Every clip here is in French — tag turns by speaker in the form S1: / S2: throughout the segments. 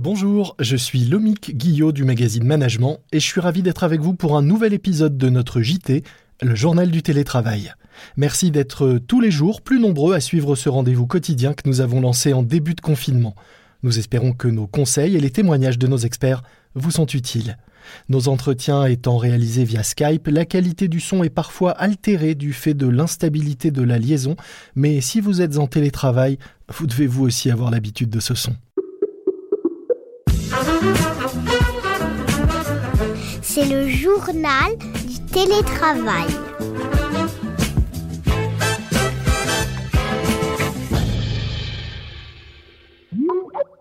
S1: Bonjour, je suis Lomique Guillot du magazine Management et je suis ravi d'être avec vous pour un nouvel épisode de notre JT, le journal du télétravail. Merci d'être tous les jours plus nombreux à suivre ce rendez-vous quotidien que nous avons lancé en début de confinement. Nous espérons que nos conseils et les témoignages de nos experts vous sont utiles. Nos entretiens étant réalisés via Skype, la qualité du son est parfois altérée du fait de l'instabilité de la liaison, mais si vous êtes en télétravail, vous devez vous aussi avoir l'habitude de ce son.
S2: C'est le journal du télétravail.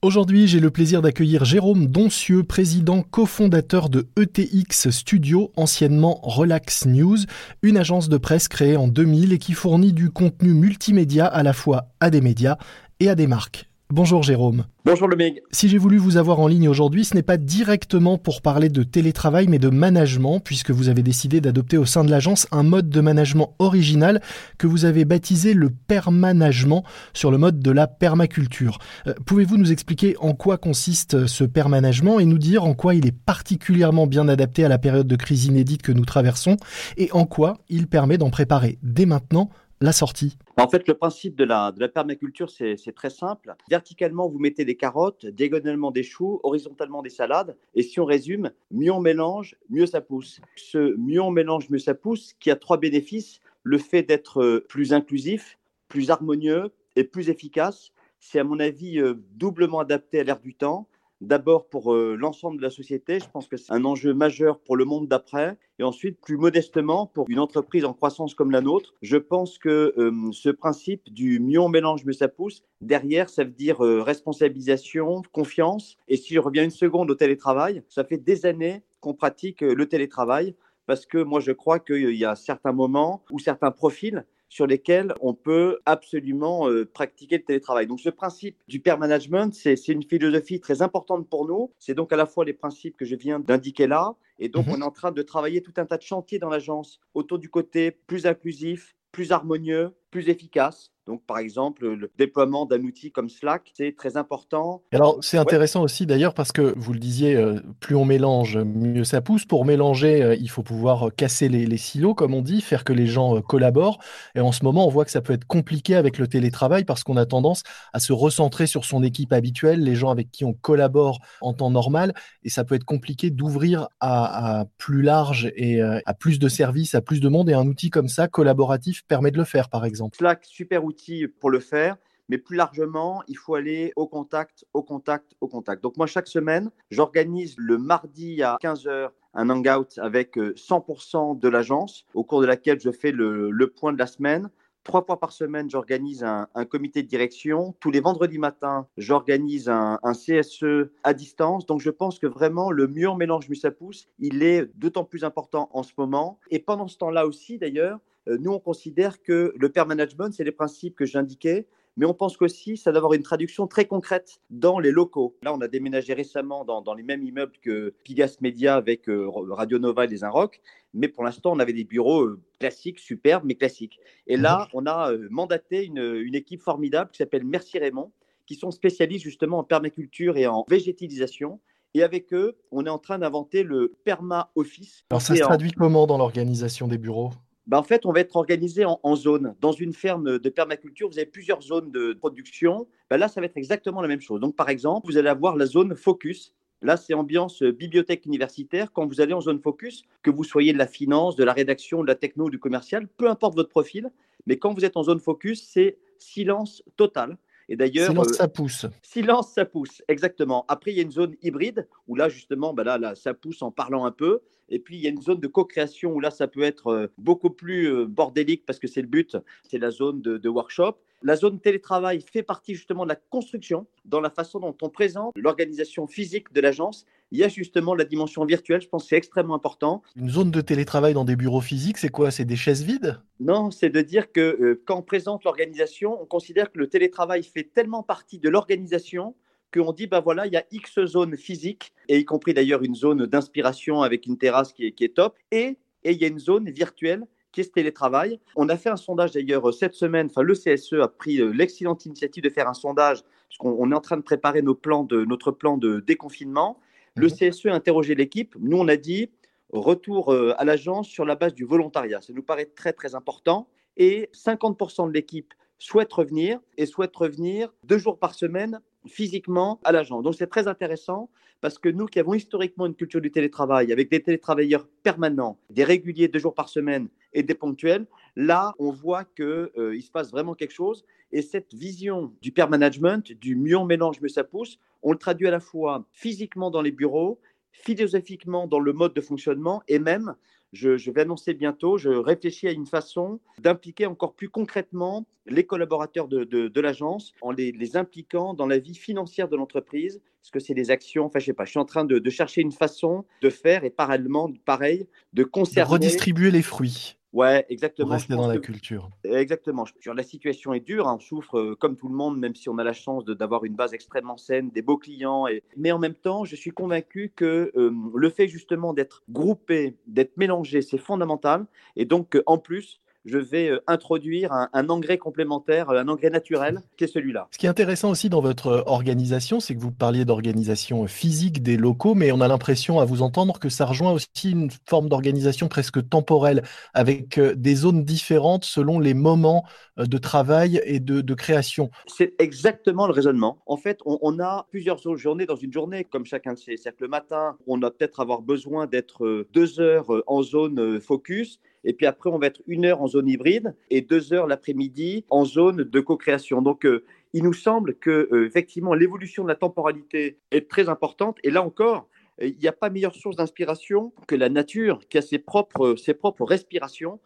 S1: Aujourd'hui, j'ai le plaisir d'accueillir Jérôme Doncieux, président cofondateur de ETX Studio, anciennement Relax News, une agence de presse créée en 2000 et qui fournit du contenu multimédia à la fois à des médias et à des marques. Bonjour Jérôme.
S3: Bonjour le Meg.
S1: Si j'ai voulu vous avoir en ligne aujourd'hui, ce n'est pas directement pour parler de télétravail, mais de management, puisque vous avez décidé d'adopter au sein de l'agence un mode de management original que vous avez baptisé le permanagement sur le mode de la permaculture. Euh, pouvez-vous nous expliquer en quoi consiste ce permanagement et nous dire en quoi il est particulièrement bien adapté à la période de crise inédite que nous traversons et en quoi il permet d'en préparer dès maintenant la sortie
S3: En fait, le principe de la, de la permaculture, c'est très simple. Verticalement, vous mettez des carottes, diagonalement des choux, horizontalement des salades. Et si on résume, mieux on mélange, mieux ça pousse. Ce mieux on mélange, mieux ça pousse, qui a trois bénéfices. Le fait d'être euh, plus inclusif, plus harmonieux et plus efficace, c'est à mon avis euh, doublement adapté à l'ère du temps D'abord pour euh, l'ensemble de la société, je pense que c'est un enjeu majeur pour le monde d'après. Et ensuite, plus modestement, pour une entreprise en croissance comme la nôtre, je pense que euh, ce principe du mieux on mélange, mieux ça pousse, derrière, ça veut dire euh, responsabilisation, confiance. Et si je reviens une seconde au télétravail, ça fait des années qu'on pratique le télétravail parce que moi, je crois qu'il y a certains moments ou certains profils sur lesquels on peut absolument euh, pratiquer le télétravail. Donc ce principe du pair management, c'est une philosophie très importante pour nous. C'est donc à la fois les principes que je viens d'indiquer là, et donc mhm. on est en train de travailler tout un tas de chantiers dans l'agence autour du côté plus inclusif, plus harmonieux, plus efficace. Donc, par exemple, le déploiement d'un outil comme Slack, c'est très important.
S1: Alors, c'est intéressant aussi d'ailleurs parce que vous le disiez, euh, plus on mélange, mieux ça pousse. Pour mélanger, euh, il faut pouvoir casser les, silos, comme on dit, faire que les gens euh, collaborent. Et en ce moment, on voit que ça peut être compliqué avec le télétravail parce qu'on a tendance à se recentrer sur son équipe habituelle, les gens avec qui on collabore en temps normal. Et ça peut être compliqué d'ouvrir à, à, plus large et à plus de services, à plus de monde. Et un outil comme ça, collaboratif, permet de le faire, par exemple.
S3: Slack, super outil pour le faire. Mais plus largement, il faut aller au contact, au contact, au contact. Donc moi, chaque semaine, j'organise le mardi à 15h un hangout avec 100% euh, de l'agence, au cours de laquelle je fais le, point de la semaine. Trois fois par semaine, j'organise un, comité de direction. Tous les vendredis matins, j'organise un, CSE à distance. Donc, je pense que vraiment, le en mélange mieux pousse, il est d'autant plus important en ce moment. Et pendant ce temps-là aussi, d'ailleurs, nous, on considère que le pair management, c'est les principes que j'indiquais, mais on pense qu'aussi, ça doit avoir une traduction très concrète dans les locaux. Là, on a déménagé récemment dans, les mêmes immeubles que Pigas Media avec euh, Radio Nova et les Inrock, mais pour l'instant, on avait des bureaux euh, classiques, superbes, mais classiques. Et là, on a mandaté une, une équipe formidable qui s'appelle Merci Raymond, qui sont spécialistes justement en permaculture et en végétalisation. Et avec eux, on est en train d'inventer le Perma Office.
S1: Alors ça se traduit comment dans l'organisation des bureaux?
S3: Bah, en fait, on va être organisé en, zones. Dans une ferme de permaculture, vous avez plusieurs zones de production. Bah, là, ça va être exactement la même chose. Donc, par exemple, vous allez avoir la zone focus. Là, c'est ambiance bibliothèque universitaire. Quand vous allez en zone focus, que vous soyez de la finance, de la rédaction, de la techno, du commercial, peu importe votre profil, mais quand vous êtes en zone focus, c'est silence total.
S1: Et d'ailleurs, silence, euh, ça pousse.
S3: Silence, ça pousse, exactement. Après, il y a une zone hybride où là, justement, bah là, là, ça pousse en parlant un peu. Et puis, il y a une zone de co-création où là, ça peut être euh, beaucoup plus euh, bordélique parce que c'est le but, c'est la zone de, workshop. La zone télétravail fait partie justement de la construction dans la façon dont on présente l'organisation physique de l'agence. Il y a justement la dimension virtuelle, je pense que c'est extrêmement important.
S1: Une zone de télétravail dans des bureaux physiques, c'est quoi? C'est des chaises vides?
S3: Non, c'est de dire que euh, quand on présente l'organisation, on considère que le télétravail fait tellement partie de l'organisation qu'on dit, ben voilà, il y a X zones physiques, et y compris d'ailleurs une zone d'inspiration avec une terrasse qui est, qui est top, et, et il y a une zone virtuelle qui est ce télétravail? On a fait un sondage d'ailleurs cette semaine, enfin le CSE a pris euh, l'excellente initiative de faire un sondage parce qu'on est en train de préparer nos plans de, notre plan de déconfinement. Le mhm. CSE a interrogé l'équipe. Nous, on a dit retour euh, à l'agence sur la base du volontariat. Ça nous paraît très, très important. Et 50% de l'équipe souhaite revenir et souhaite revenir deux jours par semaine physiquement à l'agence. Donc c'est très intéressant parce que nous qui avons historiquement une culture du télétravail avec des télétravailleurs permanents, des réguliers deux jours par semaine et des ponctuels, là on voit qu'il euh, se passe vraiment quelque chose et cette vision du pair management, du mieux on mélange, mieux ça pousse, on le traduit à la fois physiquement dans les bureaux, philosophiquement dans le mode de fonctionnement et même je, vais annoncer bientôt, je réfléchis à une façon d'impliquer encore plus concrètement les collaborateurs de, l'agence en les, impliquant dans la vie financière de l'entreprise. Est-ce que c'est des actions Enfin, je sais pas. Je suis en train de, chercher une façon de faire et parallèlement, pareil, de conserver.
S1: Redistribuer les fruits.
S3: Ouais, exactement.
S1: Rester dans la culture.
S3: Exactement. La situation est dure. Hein. On souffre euh, comme tout le monde, même si on a la chance d'avoir une base extrêmement saine, des beaux clients. Et... Mais en même temps, je suis convaincu que euh, le fait justement d'être groupé, d'être mélangé, c'est fondamental. Et donc, en plus, je vais euh, introduire un, engrais complémentaire, un engrais naturel, qui est celui-là.
S1: Ce qui est intéressant aussi dans votre euh, organisation, c'est que vous parliez d'organisation physique des locaux, mais on a l'impression à vous entendre que ça rejoint aussi une forme d'organisation presque temporelle, avec euh, des zones différentes selon les moments de travail et de, création.
S3: C'est exactement le raisonnement. En fait, on, a plusieurs journées dans une journée, comme chacun de ces cercles le matin. On va peut-être avoir besoin d'être deux heures en zone focus et puis après, on va être une heure en zone hybride et deux heures l'après-midi en zone de co-création. Donc, euh, il nous semble que euh, effectivement l'évolution de la temporalité est très importante. Et là encore, il n'y a pas meilleure source d'inspiration que la nature qui a ses propres, ses propres respirations.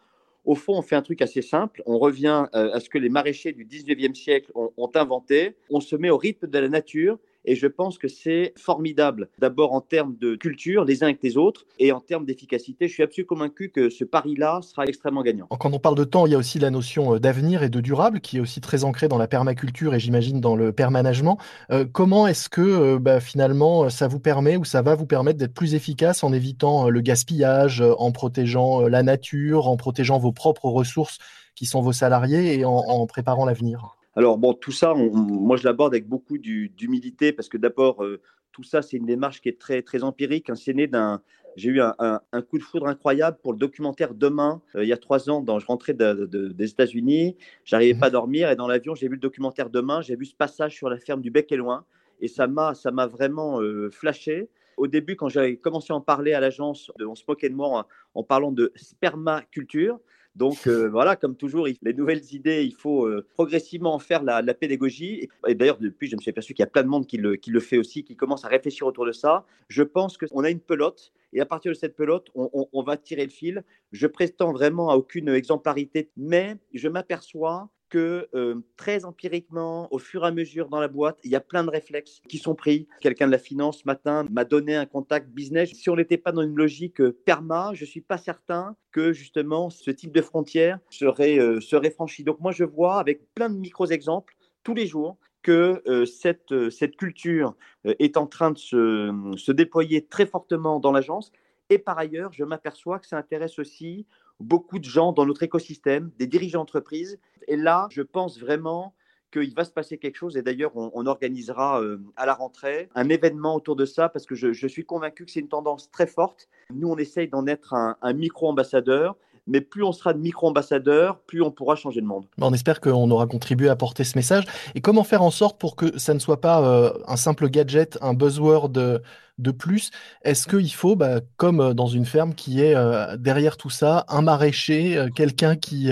S3: Au fond, on fait un truc assez simple. On revient euh, à ce que les maraîchers du 19e siècle ont inventé. On se met au rythme de la nature et je pense que c'est formidable, d'abord en termes de culture, les uns avec les autres, et en termes d'efficacité. Je suis absolument convaincu que ce pari-là sera extrêmement gagnant.
S1: Quand on parle de temps, il y a aussi la notion euh, d'avenir et de durable, qui est aussi très ancrée dans la permaculture et j'imagine dans le permanagement. Euh, comment est-ce que euh, bah, finalement ça vous permet ou ça va vous permettre d'être plus efficace en évitant le gaspillage, en protégeant la nature, en protégeant vos propres ressources qui sont vos salariés et en préparant l'avenir?
S3: Alors, bon, tout ça, moi, je l'aborde avec beaucoup d'humilité parce que d'abord, euh, tout ça, c'est une démarche qui est très, très empirique. Hein. C'est né d'un. J'ai eu un, coup de foudre incroyable pour le documentaire Demain, euh, il y a trois ans, quand je rentrais des États-Unis. J'arrivais pas à mmh dormir et dans l'avion, j'ai vu le documentaire Demain. J'ai vu ce passage sur la ferme du Bec et Loin et ça m'a vraiment euh, flashé. Au début, quand j'avais commencé à en parler à l'agence, on se moquait de moi en, en parlant de spermaculture. Donc euh, voilà, comme toujours, les nouvelles idées, il faut euh, progressivement faire la, pédagogie. Et, d'ailleurs, depuis, je me suis aperçu qu'il y a plein de monde qui le, qui le, fait aussi, qui commence à réfléchir autour de ça. Je pense qu'on a une pelote. Et à partir de cette pelote, on, on va tirer le fil. Je prétends vraiment à aucune exemplarité, mais je m'aperçois euh, très empiriquement, au fur et à mesure dans la boîte, il y a plein de réflexes qui sont pris. Quelqu'un de la finance ce matin m'a donné un contact business. Si on n'était pas dans une logique euh, perma, je ne suis pas certain que justement ce type de frontière serait, euh, franchi. Donc moi, je vois avec plein de micro-exemples tous les jours que cette, cette culture est en train de se, se déployer très fortement dans l'agence. Et par ailleurs, je m'aperçois que ça intéresse aussi beaucoup de gens dans notre écosystème, des dirigeants d'entreprise. Et là, je pense vraiment qu'il va se passer quelque chose. Et d'ailleurs, on, organisera euh, à la rentrée un événement autour de ça parce que je, suis convaincu que c'est une tendance très forte. Nous, on essaye d'en être un, micro-ambassadeur. Mais plus on sera de micro-ambassadeurs, plus on pourra changer le monde.
S1: On espère qu'on aura contribué à porter ce message. Et comment faire en sorte pour que ça ne soit pas euh, un simple gadget, un buzzword de plus? Est-ce qu'il faut, bah, comme euh, dans une ferme, qui est euh, derrière tout ça, un maraîcher, quelqu'un qui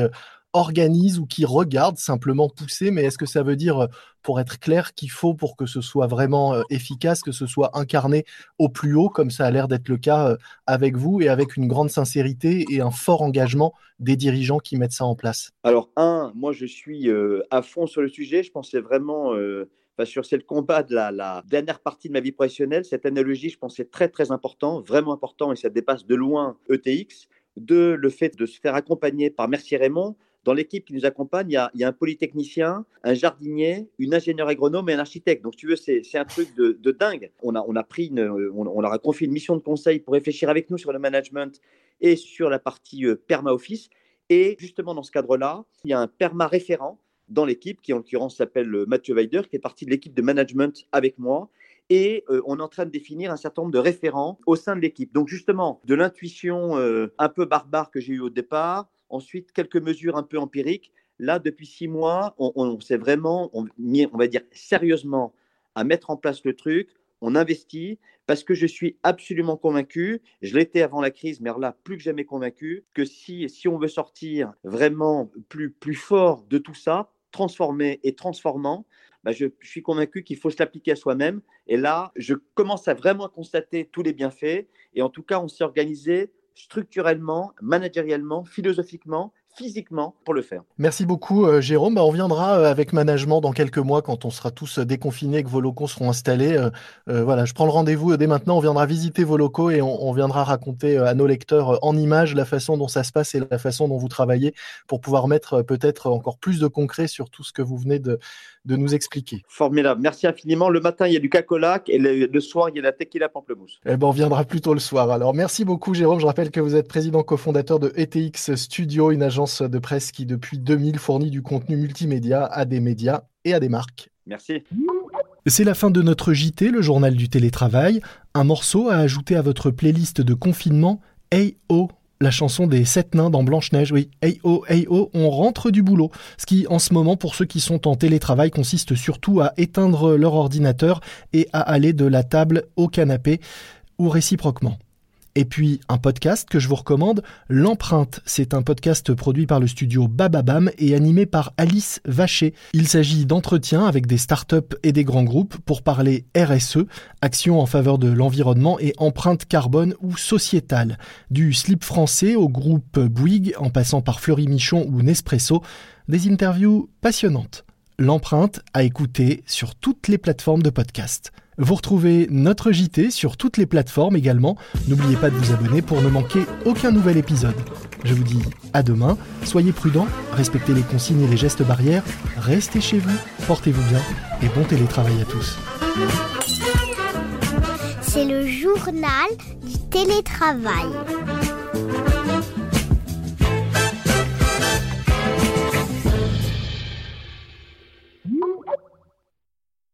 S1: organise ou qui regarde simplement pousser, mais est-ce que ça veut dire, pour être clair, qu'il faut pour que ce soit vraiment efficace, que ce soit incarné au plus haut, comme ça a l'air d'être le cas avec vous, et avec une grande sincérité et un fort engagement des dirigeants qui mettent ça en place
S3: Alors, un, moi je suis à fond sur le sujet, je pense que c'est vraiment sur c'est le combat de la, dernière partie de ma vie professionnelle. Cette analogie, je pense, c'est très très important, vraiment important, et ça dépasse de loin ETX. De le fait de se faire accompagner par Mercier Raymond. Dans l'équipe qui nous accompagne, il y, a, un polytechnicien, un jardinier, une ingénieure agronome et un architecte. Donc, tu veux, c'est un truc de, dingue. On a, on a pris on, leur a confié une mission de conseil pour réfléchir avec nous sur le management et sur la partie euh, perma office. Et justement, dans ce cadre-là, il y a un perma référent dans l'équipe, qui en l'occurrence s'appelle Mathieu Weider, qui est parti de l'équipe de management avec moi. Et on est en train de définir un certain nombre de référents au sein de l'équipe. Donc justement, de l'intuition un peu barbare que j'ai eue au départ, ensuite quelques mesures un peu empiriques. Là, depuis six mois, on, s'est vraiment on, on va dire sérieusement à mettre en place le truc. On investit parce que je suis absolument convaincu, je l'étais avant la crise, mais là, plus que jamais convaincu, que si, si on veut sortir vraiment plus, plus fort de tout ça, transformé et transformant, bah je, je, suis convaincu qu'il faut se l'appliquer à soi-même. Et là, je commence à vraiment constater tous les bienfaits. Et en tout cas, on s'est organisé structurellement, managériellement, philosophiquement physiquement pour le faire.
S1: Merci beaucoup euh, Jérôme. Bah, on viendra euh, avec management dans quelques mois quand on sera tous euh, déconfinés, que vos locaux seront installés. voilà, je prends le rendez-vous dès maintenant. On viendra visiter vos locaux et on, viendra raconter à nos lecteurs en images la façon dont ça se passe et la façon dont vous travaillez pour pouvoir mettre peut-être encore plus de concret sur tout ce que vous venez de, de nous expliquer.
S3: Formidable. Merci infiniment. Le matin, il y a du cacolac et le, soir, il y a la tequila pamplemousse.
S1: Eh ben, on viendra plutôt le soir. Alors, merci beaucoup Jérôme. Je rappelle que vous êtes président cofondateur de ETX Studio, une agence de presse qui, depuis 2000, fournit du contenu multimédia à des médias et à des marques.
S3: Merci.
S1: C'est la fin de notre JT, le journal du télétravail. Un morceau à ajouter à votre playlist de confinement, AO la chanson des sept nains dans Blanche-Neige, oui. Hey oh, hey oh, on rentre du boulot. Ce qui, en ce moment, pour ceux qui sont en télétravail, consiste surtout à éteindre leur ordinateur et à aller de la table au canapé, ou réciproquement. Et puis un podcast que je vous recommande, L'Empreinte. C'est un podcast produit par le studio Bababam et animé par Alice Vacher. Il s'agit d'entretiens avec des startups et des grands groupes pour parler RSE, action en faveur de l'environnement et empreinte carbone ou sociétale. Du slip français au groupe Bouygues en passant par Fleury Michon ou Nespresso. Des interviews passionnantes. L'empreinte à écouter sur toutes les plateformes de podcast. Vous retrouvez notre JT sur toutes les plateformes également. N'oubliez pas de vous abonner pour ne manquer aucun nouvel épisode. Je vous dis à demain, soyez prudents, respectez les consignes et les gestes barrières, restez chez vous, portez-vous bien et bon télétravail à tous.
S2: C'est le journal du télétravail.